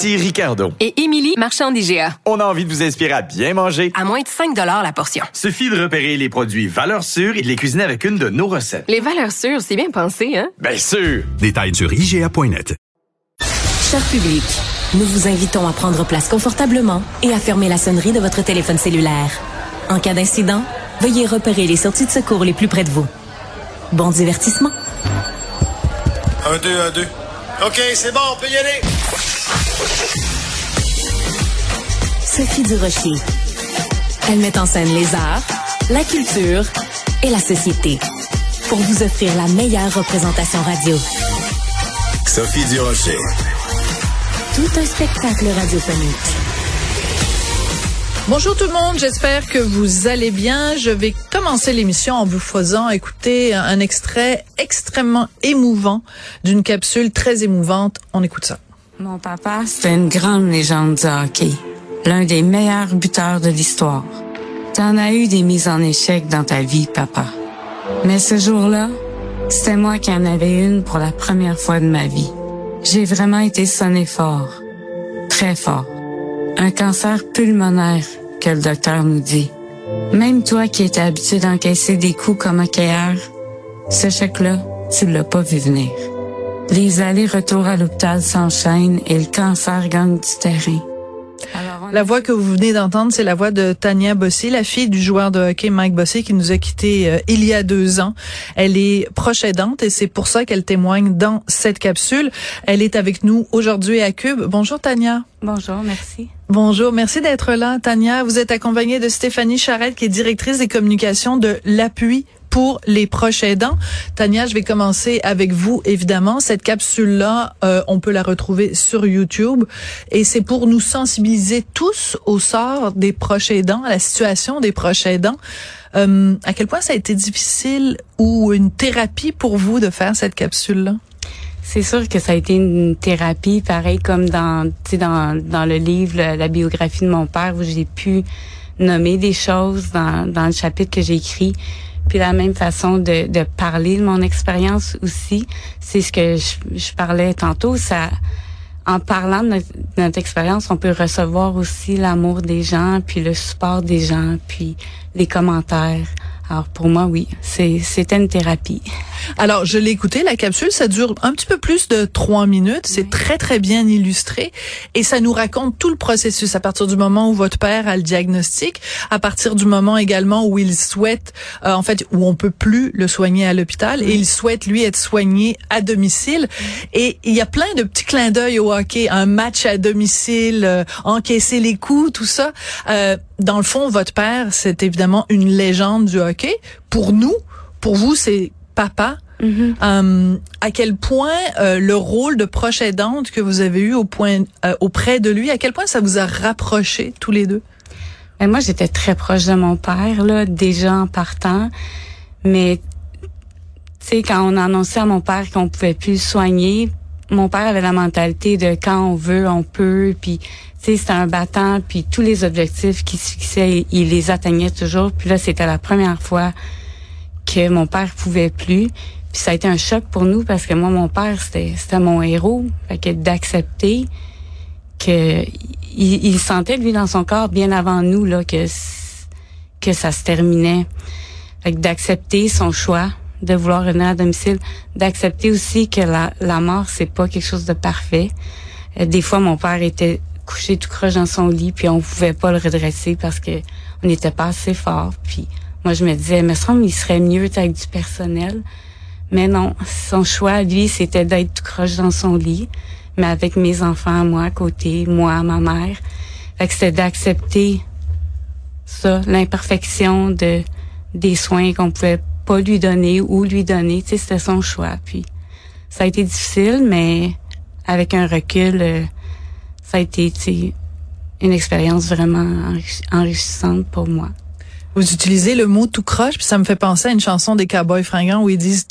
Ici Ricardo. Et Émilie, marchand d'IGA. On a envie de vous inspirer à bien manger. À moins de 5 la portion. Suffit de repérer les produits valeurs sûres et de les cuisiner avec une de nos recettes. Les valeurs sûres, c'est bien pensé, hein? Bien sûr! Détails sur IGA.net. Cher public, nous vous invitons à prendre place confortablement et à fermer la sonnerie de votre téléphone cellulaire. En cas d'incident, veuillez repérer les sorties de secours les plus près de vous. Bon divertissement. Un, deux, un, deux. OK, c'est bon, on peut y aller. Sophie Durocher. Elle met en scène les arts, la culture et la société pour vous offrir la meilleure représentation radio. Sophie Durocher. Tout un spectacle radiophonique. Bonjour tout le monde, j'espère que vous allez bien. Je vais commencer l'émission en vous faisant écouter un extrait extrêmement émouvant d'une capsule très émouvante. On écoute ça. Mon papa, c'était une grande légende du hockey, l'un des meilleurs buteurs de l'histoire. T'en as eu des mises en échec dans ta vie, papa. Mais ce jour-là, c'était moi qui en avais une pour la première fois de ma vie. J'ai vraiment été sonné fort, très fort. Un cancer pulmonaire, que le docteur nous dit. Même toi qui étais habitué d'encaisser des coups comme hockeyeur, ce chèque-là, tu l'as pas vu venir. Les allers-retours à l'hôpital s'enchaînent et le cancer gagne du terrain. La voix que vous venez d'entendre, c'est la voix de Tania Bossé, la fille du joueur de hockey Mike Bossé qui nous a quittés euh, il y a deux ans. Elle est proche aidante et c'est pour ça qu'elle témoigne dans cette capsule. Elle est avec nous aujourd'hui à Cube. Bonjour Tania. Bonjour, merci. Bonjour, merci d'être là, Tania. Vous êtes accompagnée de Stéphanie Charette, qui est directrice des communications de l'appui pour les proches aidants. Tania, je vais commencer avec vous, évidemment. Cette capsule-là, euh, on peut la retrouver sur YouTube et c'est pour nous sensibiliser tous au sort des proches aidants, à la situation des proches aidants. Euh, à quel point ça a été difficile ou une thérapie pour vous de faire cette capsule-là? C'est sûr que ça a été une thérapie, pareil comme dans, dans, dans le livre, la, biographie de mon père, où j'ai pu nommer des choses dans, dans le chapitre que j'ai écrit puis la même façon de, parler de mon expérience aussi. C'est ce que je, je, parlais tantôt. Ça, en parlant de notre, expérience, on peut recevoir aussi l'amour des gens, puis le support des gens, puis les commentaires. Alors pour moi, oui, c'est c'était une thérapie. Alors je l'ai écouté la capsule, ça dure un petit peu plus de trois minutes, c'est très très bien illustré. Et ça nous raconte tout le processus. À partir du moment où votre père a le diagnostic, à partir du moment également où il souhaite, euh, en fait, où on peut plus le soigner à l'hôpital et il souhaite lui être soigné à domicile. Et il y a plein de petits clins d'œil au hockey, un match à domicile, euh, encaisser les coups, tout ça. Euh, dans le fond, votre père, c'est évidemment une légende du hockey. Pour nous, pour vous, c'est papa. Mm-hmm. Euh, à quel point euh, le rôle de proche aidante que vous avez eu au point, euh, auprès de lui, à quel point ça vous a rapproché tous les deux? Ben, moi, j'étais très proche de mon père, là, déjà en partant. Mais, tu sais, quand on a annoncé à mon père qu'on pouvait plus le soigner, mon père avait la mentalité de quand on veut, on peut, puis c'était un battant, puis tous les objectifs qu'il se fixait, il les atteignait toujours. Puis là, c'était la première fois que mon père pouvait plus. Puis ça a été un choc pour nous parce que moi, mon père, c'était, c'était mon héros. Fait que d'accepter que il, il, sentait lui dans son corps bien avant nous là que que ça se terminait. Fait que d'accepter son choix de vouloir revenir à domicile, d'accepter aussi que la, la mort c'est pas quelque chose de parfait. Euh, des fois, mon père était couché tout croche dans son lit, puis on pouvait pas le redresser parce que on n'était pas assez fort. Puis moi, je me disais, mais semble il serait mieux avec du personnel. Mais non, son choix, lui, c'était d'être tout croche dans son lit, mais avec mes enfants, moi à côté, moi, ma mère. Fait que c'était d'accepter ça, l'imperfection de des soins qu'on pouvait pas lui donner ou lui donner. Tu sais, c'était son choix. Puis ça a été difficile, mais avec un recul, euh, ça a été tu sais, une expérience vraiment enrichi- enrichissante pour moi. Vous utilisez le mot tout croche, puis ça me fait penser à une chanson des Cowboys fringants où ils disent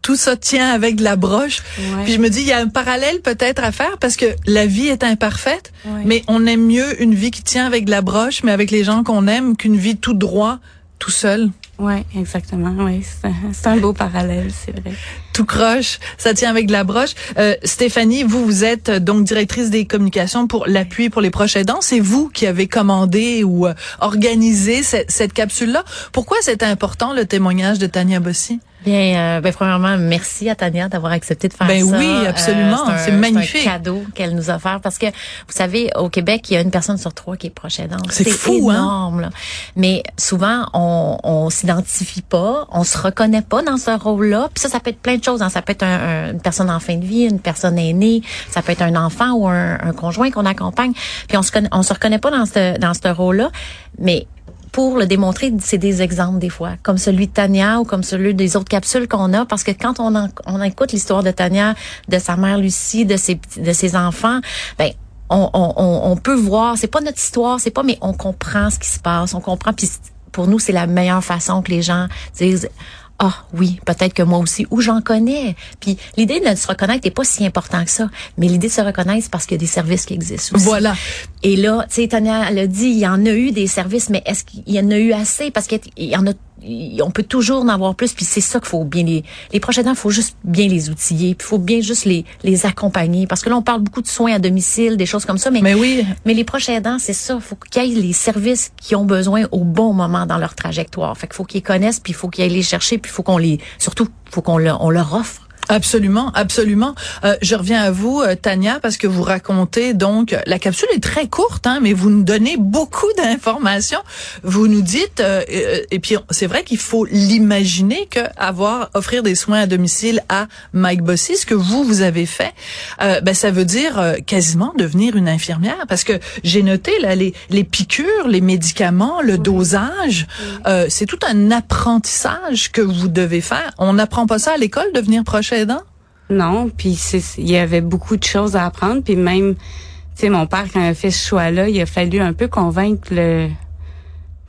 tout ça tient avec de la broche. Ouais. Puis je me dis, il y a un parallèle peut-être à faire parce que la vie est imparfaite, Ouais. mais on aime mieux une vie qui tient avec de la broche, mais avec les gens qu'on aime, qu'une vie tout droit, tout seul. Ouais, exactement. Oui, c'est un, beau parallèle, c'est vrai. tout croche, ça tient avec de la broche. Euh, Stéphanie, vous, vous êtes euh, donc directrice des communications pour l'appui pour les proches aidants. C'est vous qui avez commandé ou euh, organisé cette, cette capsule-là. Pourquoi c'est important le témoignage de Tania Bossy? Bien, euh, ben, premièrement, merci à Tania d'avoir accepté de faire Ben ça. oui, absolument. un- C'est magnifique. un cadeau qu'elle nous a offert parce que, vous savez, au Québec, il y a une personne sur trois qui est proche aidante. C'est fou, hein? énorme, là. Mais souvent, on, on s'identifie pas, on se reconnaît pas dans ce rôle-là. Puis ça, ça peut être plein de choses. hein. Ça peut être un- un- une personne en fin de vie, une personne aînée, ça peut être un enfant ou un, un conjoint qu'on accompagne. Puis on se connaît, on se reconnaît pas dans ce dans ce rôle-là. Mais pour le démontrer, c'est des exemples des fois, comme celui de Tania ou comme celui des autres capsules qu'on a, parce que quand on, on écoute l'histoire de Tania, de sa mère Lucie, de ses de ses enfants, ben on, on, on peut voir, c'est pas notre histoire, c'est pas, mais on comprend ce qui se passe, on comprend, puis pour nous c'est la meilleure façon que les gens disent. Ah oui, peut-être que moi aussi, ou j'en connais. Puis l'idée de se reconnaître n'est pas si important que ça, mais l'idée de se reconnaître, c'est parce qu'il y a des services qui existent aussi. Voilà. Et là, tu sais, Tania l'a dit, il y en a eu des services, mais est-ce qu'il y en a eu assez? Parce qu'il y en a, on peut toujours en avoir plus, puis c'est ça qu'il faut bien les, les proches aidants, il faut juste bien les outiller, puis il faut bien juste les, les accompagner. Parce que là, on parle beaucoup de soins à domicile, des choses comme ça, mais, Mais oui, mais les proches aidants, c'est ça, faut qu'il y ait les services qui ont besoin au bon moment dans leur trajectoire. Fait qu'il faut qu'ils connaissent, puis il faut qu'ils aillent les chercher, puis il faut qu'on les, surtout, faut qu'on leur, on leur offre. Absolument, absolument. Euh, je reviens à vous, euh, Tania, parce que vous racontez donc la capsule est très courte, hein, mais vous nous donnez beaucoup d'informations. Vous nous dites, euh, euh, et puis c'est vrai qu'il faut l'imaginer que avoir offrir des soins à domicile à Mike Bossy, ce que vous vous avez fait, euh, ben ça veut dire euh, quasiment devenir une infirmière, parce que j'ai noté là les les piqûres, les médicaments, le dosage, euh, c'est tout un apprentissage que vous devez faire. On n'apprend pas ça à l'école, devenir proche aidant. Non, puis c'est- il y avait beaucoup de choses à apprendre, puis même, tu sais, mon père quand il a fait ce choix-là, il a fallu un peu convaincre le,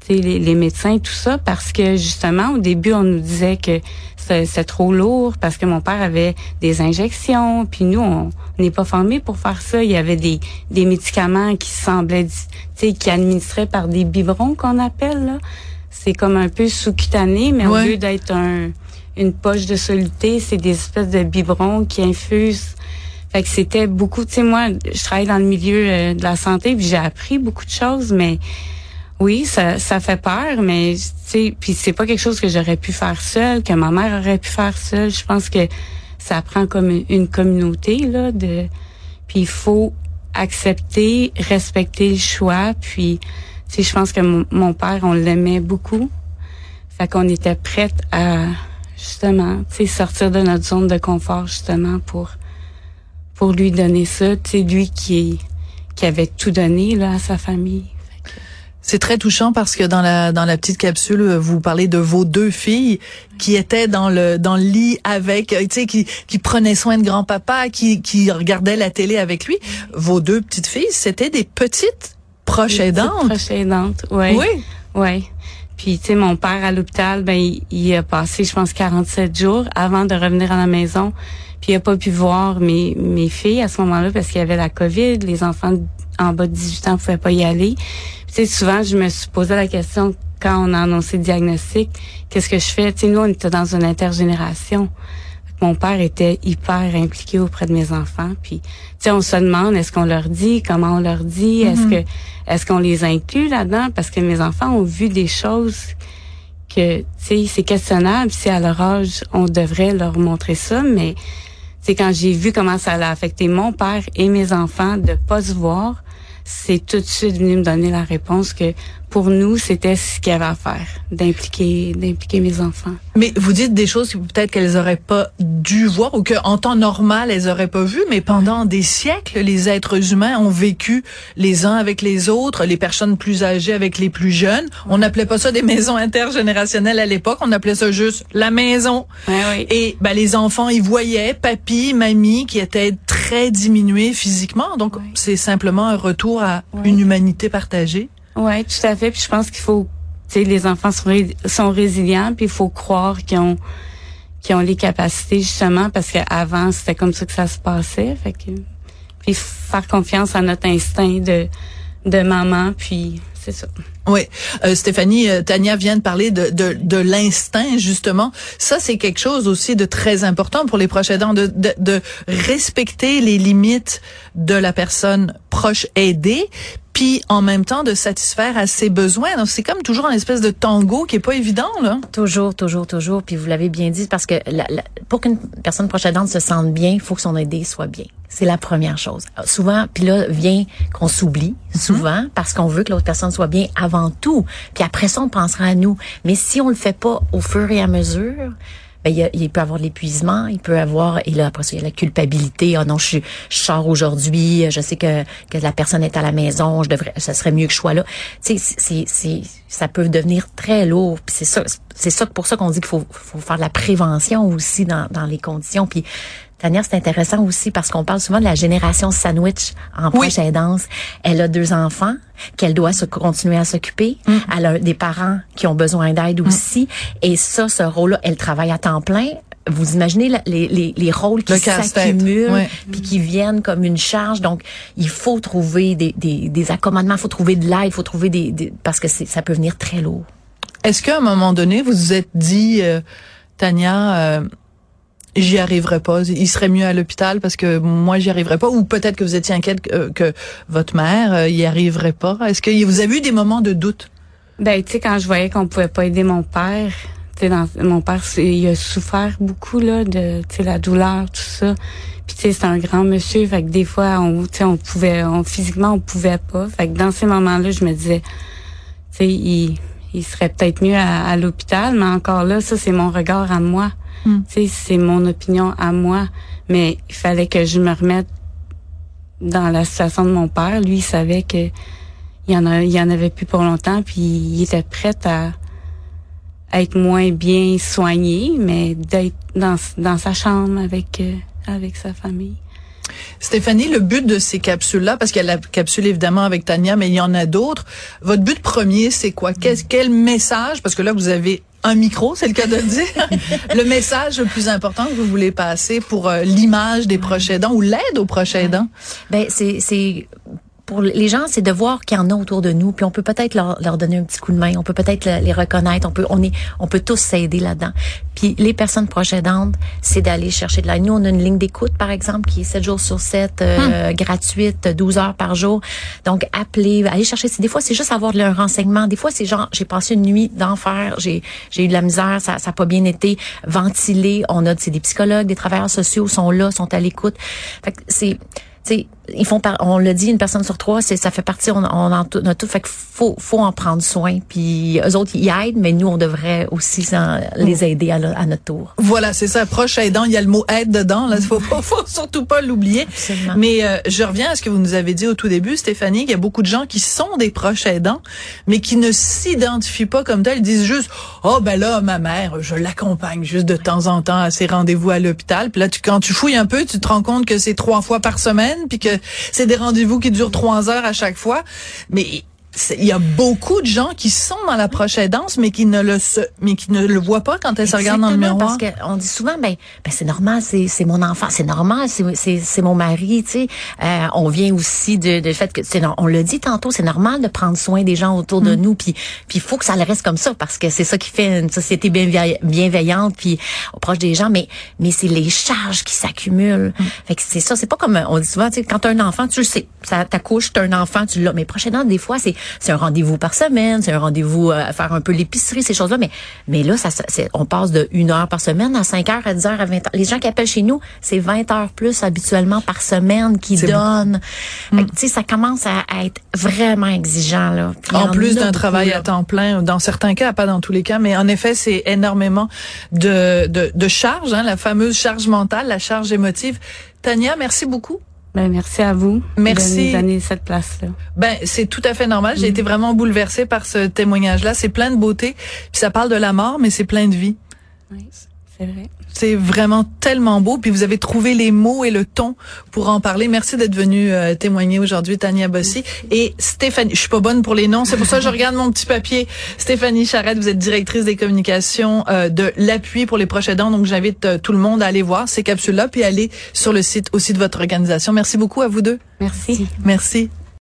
tu sais, les, les médecins tout ça, parce que justement au début on nous disait que c'est trop lourd, parce que mon père avait des injections, puis nous on on n'est pas formés pour faire ça. Il y avait des des médicaments qui semblaient, tu sais, qui administraient par des biberons qu'on appelle là. C'est comme un peu sous-cutané, mais Ouais. au lieu d'être un une poche de soluté, c'est des espèces de biberons qui infusent. Fait que c'était beaucoup, tu sais, moi, je travaille dans le milieu euh, de la santé, puis j'ai appris beaucoup de choses, mais oui, ça, ça fait peur, mais tu sais, puis c'est pas quelque chose que j'aurais pu faire seule, que ma mère aurait pu faire seule. Je pense que ça prend comme une- communauté là, de, puis il faut accepter, respecter le choix, puis tu sais, je pense que mon, mon père, on l'aimait beaucoup, fait qu'on était prête à justement, tu sais, sortir de notre zone de confort justement pour pour lui donner ça, tu sais, lui qui qui avait tout donné là à sa famille. C'est très touchant parce que dans la dans la petite capsule, vous parlez de vos deux filles qui étaient dans le dans le lit avec, euh, tu sais, qui qui prenaient soin de grand-papa, qui qui regardaient la télé avec lui. Vos deux petites filles, c'était des petites proches aidantes. Proche aidante, ouais. Oui. Ouais. Puis tu sais mon père à l'hôpital, ben il, a passé je pense 47 jours avant de revenir à la maison. Puis il a pas pu voir mes mes filles à ce moment-là parce qu'il y avait la Covid, les enfants en bas de 18 ans pouvaient pas y aller. Tu sais souvent je me suis posé la question quand on a annoncé le diagnostic, qu'est-ce que je fais? Tu sais nous on était dans une intergénération. Mon père était hyper impliqué auprès de mes enfants. Puis, tu sais, on se demande est-ce qu'on leur dit, comment on leur dit, est-ce que, est-ce qu'on les inclut là-dedans? Parce que mes enfants ont vu des choses que, tu sais, c'est questionnable. Si à leur âge on devrait leur montrer ça, mais c'est quand j'ai vu comment ça allait affecter mon père et mes enfants de pas se voir, c'est tout de suite venu me donner la réponse que pour nous, c'était ce qu'il y avait à faire, d'impliquer, d'impliquer mes enfants. Mais vous dites des choses que peut-être qu'elles auraient pas dû voir ou qu'en temps normal elles auraient pas vu, mais pendant des siècles, les êtres humains ont vécu les uns avec les autres, les personnes plus âgées avec les plus jeunes. On n'appelait pas ça des maisons intergénérationnelles à l'époque, on appelait ça juste la maison. Ouais. Et ben, les enfants, ils voyaient papy, mamie qui étaient très diminués physiquement. Donc, c'est simplement un retour à une humanité partagée. Ouais, tout à fait. Puis je pense qu'il faut, tu sais, les enfants sont, sont résilients, puis il faut croire qu'ils ont, qu'ils ont les capacités justement, parce qu'avant c'était comme ça que ça se passait. Fait que, puis faire confiance à notre instinct de, de maman, puis c'est ça. Oui, Euh, Stéphanie, euh, Tania vient de parler de, de, de l'instinct justement. Ça, c'est quelque chose aussi de très important pour les proches aidants, de, de, de respecter les limites de la personne proche aidée, puis en même temps de satisfaire à ses besoins. Donc c'est comme toujours un espèce de tango qui est pas évident là. Toujours, toujours, toujours. Puis vous l'avez bien dit, parce que la- la- pour qu'une personne proche aidante se sente bien, il faut que son aidé soit bien. C'est la première chose. Alors, Souvent, puis là vient qu'on s'oublie, souvent, parce qu'on veut que l'autre personne soit bien avant tout. Puis après ça, on pensera à nous. Mais si on le fait pas au fur et à mesure, ben, il, peut avoir l'épuisement, il peut avoir, et là, après ça, il y a la culpabilité. Oh non, je, je sors aujourd'hui, je sais que, que la personne est à la maison, je devrais, ça serait mieux que je sois là. Tu sais, c'est, c'est, ça peut devenir très lourd. C'est ça, c'est ça pour ça qu'on dit qu'il faut, faut faire de la prévention aussi dans, dans les conditions. Puis Tania, c'est intéressant aussi parce qu'on parle souvent de la génération sandwich en proche aidance. Elle a deux enfants qu'elle doit se continuer à s'occuper. Elle a des parents qui ont besoin d'aide aussi. Et ça, ce rôle-là, elle travaille à temps plein. Vous imaginez les, les, les rôles qui s'accumulent Ouais. puis qui viennent comme une charge. Donc, il faut trouver des, des, des accommodements, il faut trouver de l'aide, il faut trouver des, des parce que ça peut venir très lourd. Est-ce qu'à un moment donné, vous vous êtes dit, euh, Tania, euh, j'y arriverai pas, il serait mieux à l'hôpital parce que moi j'y arriverai pas, ou peut-être que vous étiez inquiète que, que votre mère euh, y arriverait pas. Est-ce que vous avez eu des moments de doute? Ben, tu sais, quand je voyais qu'on pouvait pas aider mon père, tu sais, mon père, il a souffert beaucoup, là, de, tu sais, la douleur, tout ça. Puis, tu sais, c'est un grand monsieur, fait que des fois, on, tu sais, on pouvait, on, physiquement, on pouvait pas. Fait que dans ces moments-là, je me disais, tu sais, il, il serait peut-être mieux à l'hôpital, mais encore là, ça, c'est mon regard à moi. Mm. Sais, c'est mon opinion à moi. Mais il fallait que je me remette dans la situation de mon père. Lui, il savait que il y en a, il y en avait plus pour longtemps, puis il était prêt à, à être moins bien soigné, mais d'être dans, dans sa chambre avec, euh, avec sa famille. Stéphanie, le but de ces capsules-là, parce qu'il y a la capsule évidemment avec Tania, mais il y en a d'autres. Votre but premier, c'est quoi? Quel, quel message, parce que là, vous avez un micro, c'est le cas de le dire, le message le plus important que vous voulez passer pour euh, l'image des proches aidants ou l'aide aux proches aidants? Ben c'est c'est pour les gens, c'est de voir qu'il y en a autour de nous, puis on peut peut-être leur, leur donner un petit coup de main, on peut peut-être le- les reconnaître, on peut on est on peut tous s'aider là-dedans. Puis les personnes proches aidantes, c'est d'aller chercher de l'aide. Nous, on a une ligne d'écoute par exemple qui est 7 jours sur 7 euh, gratuite, 12 heures par jour. Donc appelez, allez chercher des fois c'est juste avoir de un renseignement, des fois c'est genre j'ai passé une nuit d'enfer, j'ai j'ai eu de la misère, ça ça a pas bien été ventilé, on a des psychologues, des travailleurs sociaux sont là, sont à l'écoute. Fait que c'est tu sais, ils font par, on le dit, une personne sur trois, c'est ça fait partie, on, on en tout, on a tout, fait qu'il faut, faut en prendre soin. Puis eux autres, ils aident, mais nous, on devrait aussi les aider à, à notre tour. Voilà, c'est ça, proche aidant, il y a le mot aide dedans, là, faut, faut, faut surtout pas l'oublier. Mais euh, je reviens à ce que vous nous avez dit au tout début, Stéphanie, qu'il y a beaucoup de gens qui sont des proches aidants, mais qui ne s'identifient pas comme tels. Ils disent juste, oh ben là, ma mère, je l'accompagne juste de temps en temps à ses rendez-vous à l'hôpital. Puis là, tu, quand tu fouilles un peu, tu te rends compte que c'est trois fois par semaine, puis que c'est des rendez-vous qui durent trois heures à chaque fois. Mais il y a beaucoup de gens qui sont dans la proche aidance, mais qui ne le se, mais qui ne le voient pas quand elles se regardent dans le miroir. Parce qu'on dit souvent, ben, ben c'est normal, c'est c'est mon enfant, c'est normal, c'est c'est c'est mon mari, tu sais. Euh, on vient aussi de de fait que on l'a dit tantôt, c'est normal de prendre soin des gens autour Mm. de nous, puis puis il faut que ça le reste comme ça parce que c'est ça qui fait une société bienveillante, puis proche des gens. Mais mais c'est les charges qui s'accumulent. Mm. Fait que c'est ça, c'est pas comme on dit souvent, tu sais, quand t'as un enfant, tu le sais, ça t'accouche, t'as un enfant, tu l'as. Mais prochainement, des fois, c'est c'est un rendez-vous par semaine, c'est un rendez-vous euh, à faire un peu l'épicerie, ces choses-là. Mais, mais là, ça, on passe de une heure par semaine à 5 heures, à 10 heures, à 20 heures. Les gens qui appellent chez nous, c'est 20 heures plus habituellement par semaine qui donnent. Que, Tu sais, ça commence à, à être vraiment exigeant, là. Puis En en plus d'un travail là. à temps plein, dans certains cas, pas dans tous les cas, mais en effet, c'est énormément de, de, de charge, hein, la fameuse charge mentale, la charge émotive. Tania, merci beaucoup. Ben, merci à vous Merci. de nous donner cette place-là. Ben, c'est tout à fait normal. J'ai été vraiment bouleversée par ce témoignage-là. C'est plein de beauté. Puis ça parle de la mort, mais c'est plein de vie. Oui, c'est vrai. C'est vraiment tellement beau. Puis vous avez trouvé les mots et le ton pour en parler. Merci d'être venu euh, témoigner aujourd'hui, Tania Bossy. Et Stéphanie, je suis pas bonne pour les noms, c'est pour ça que je regarde mon petit papier. Stéphanie Charette, vous êtes directrice des communications euh, de l'appui pour les proches aidants. Donc j'invite euh, tout le monde à aller voir ces capsules-là, puis aller sur le site aussi de votre organisation. Merci beaucoup à vous deux. Merci. Merci.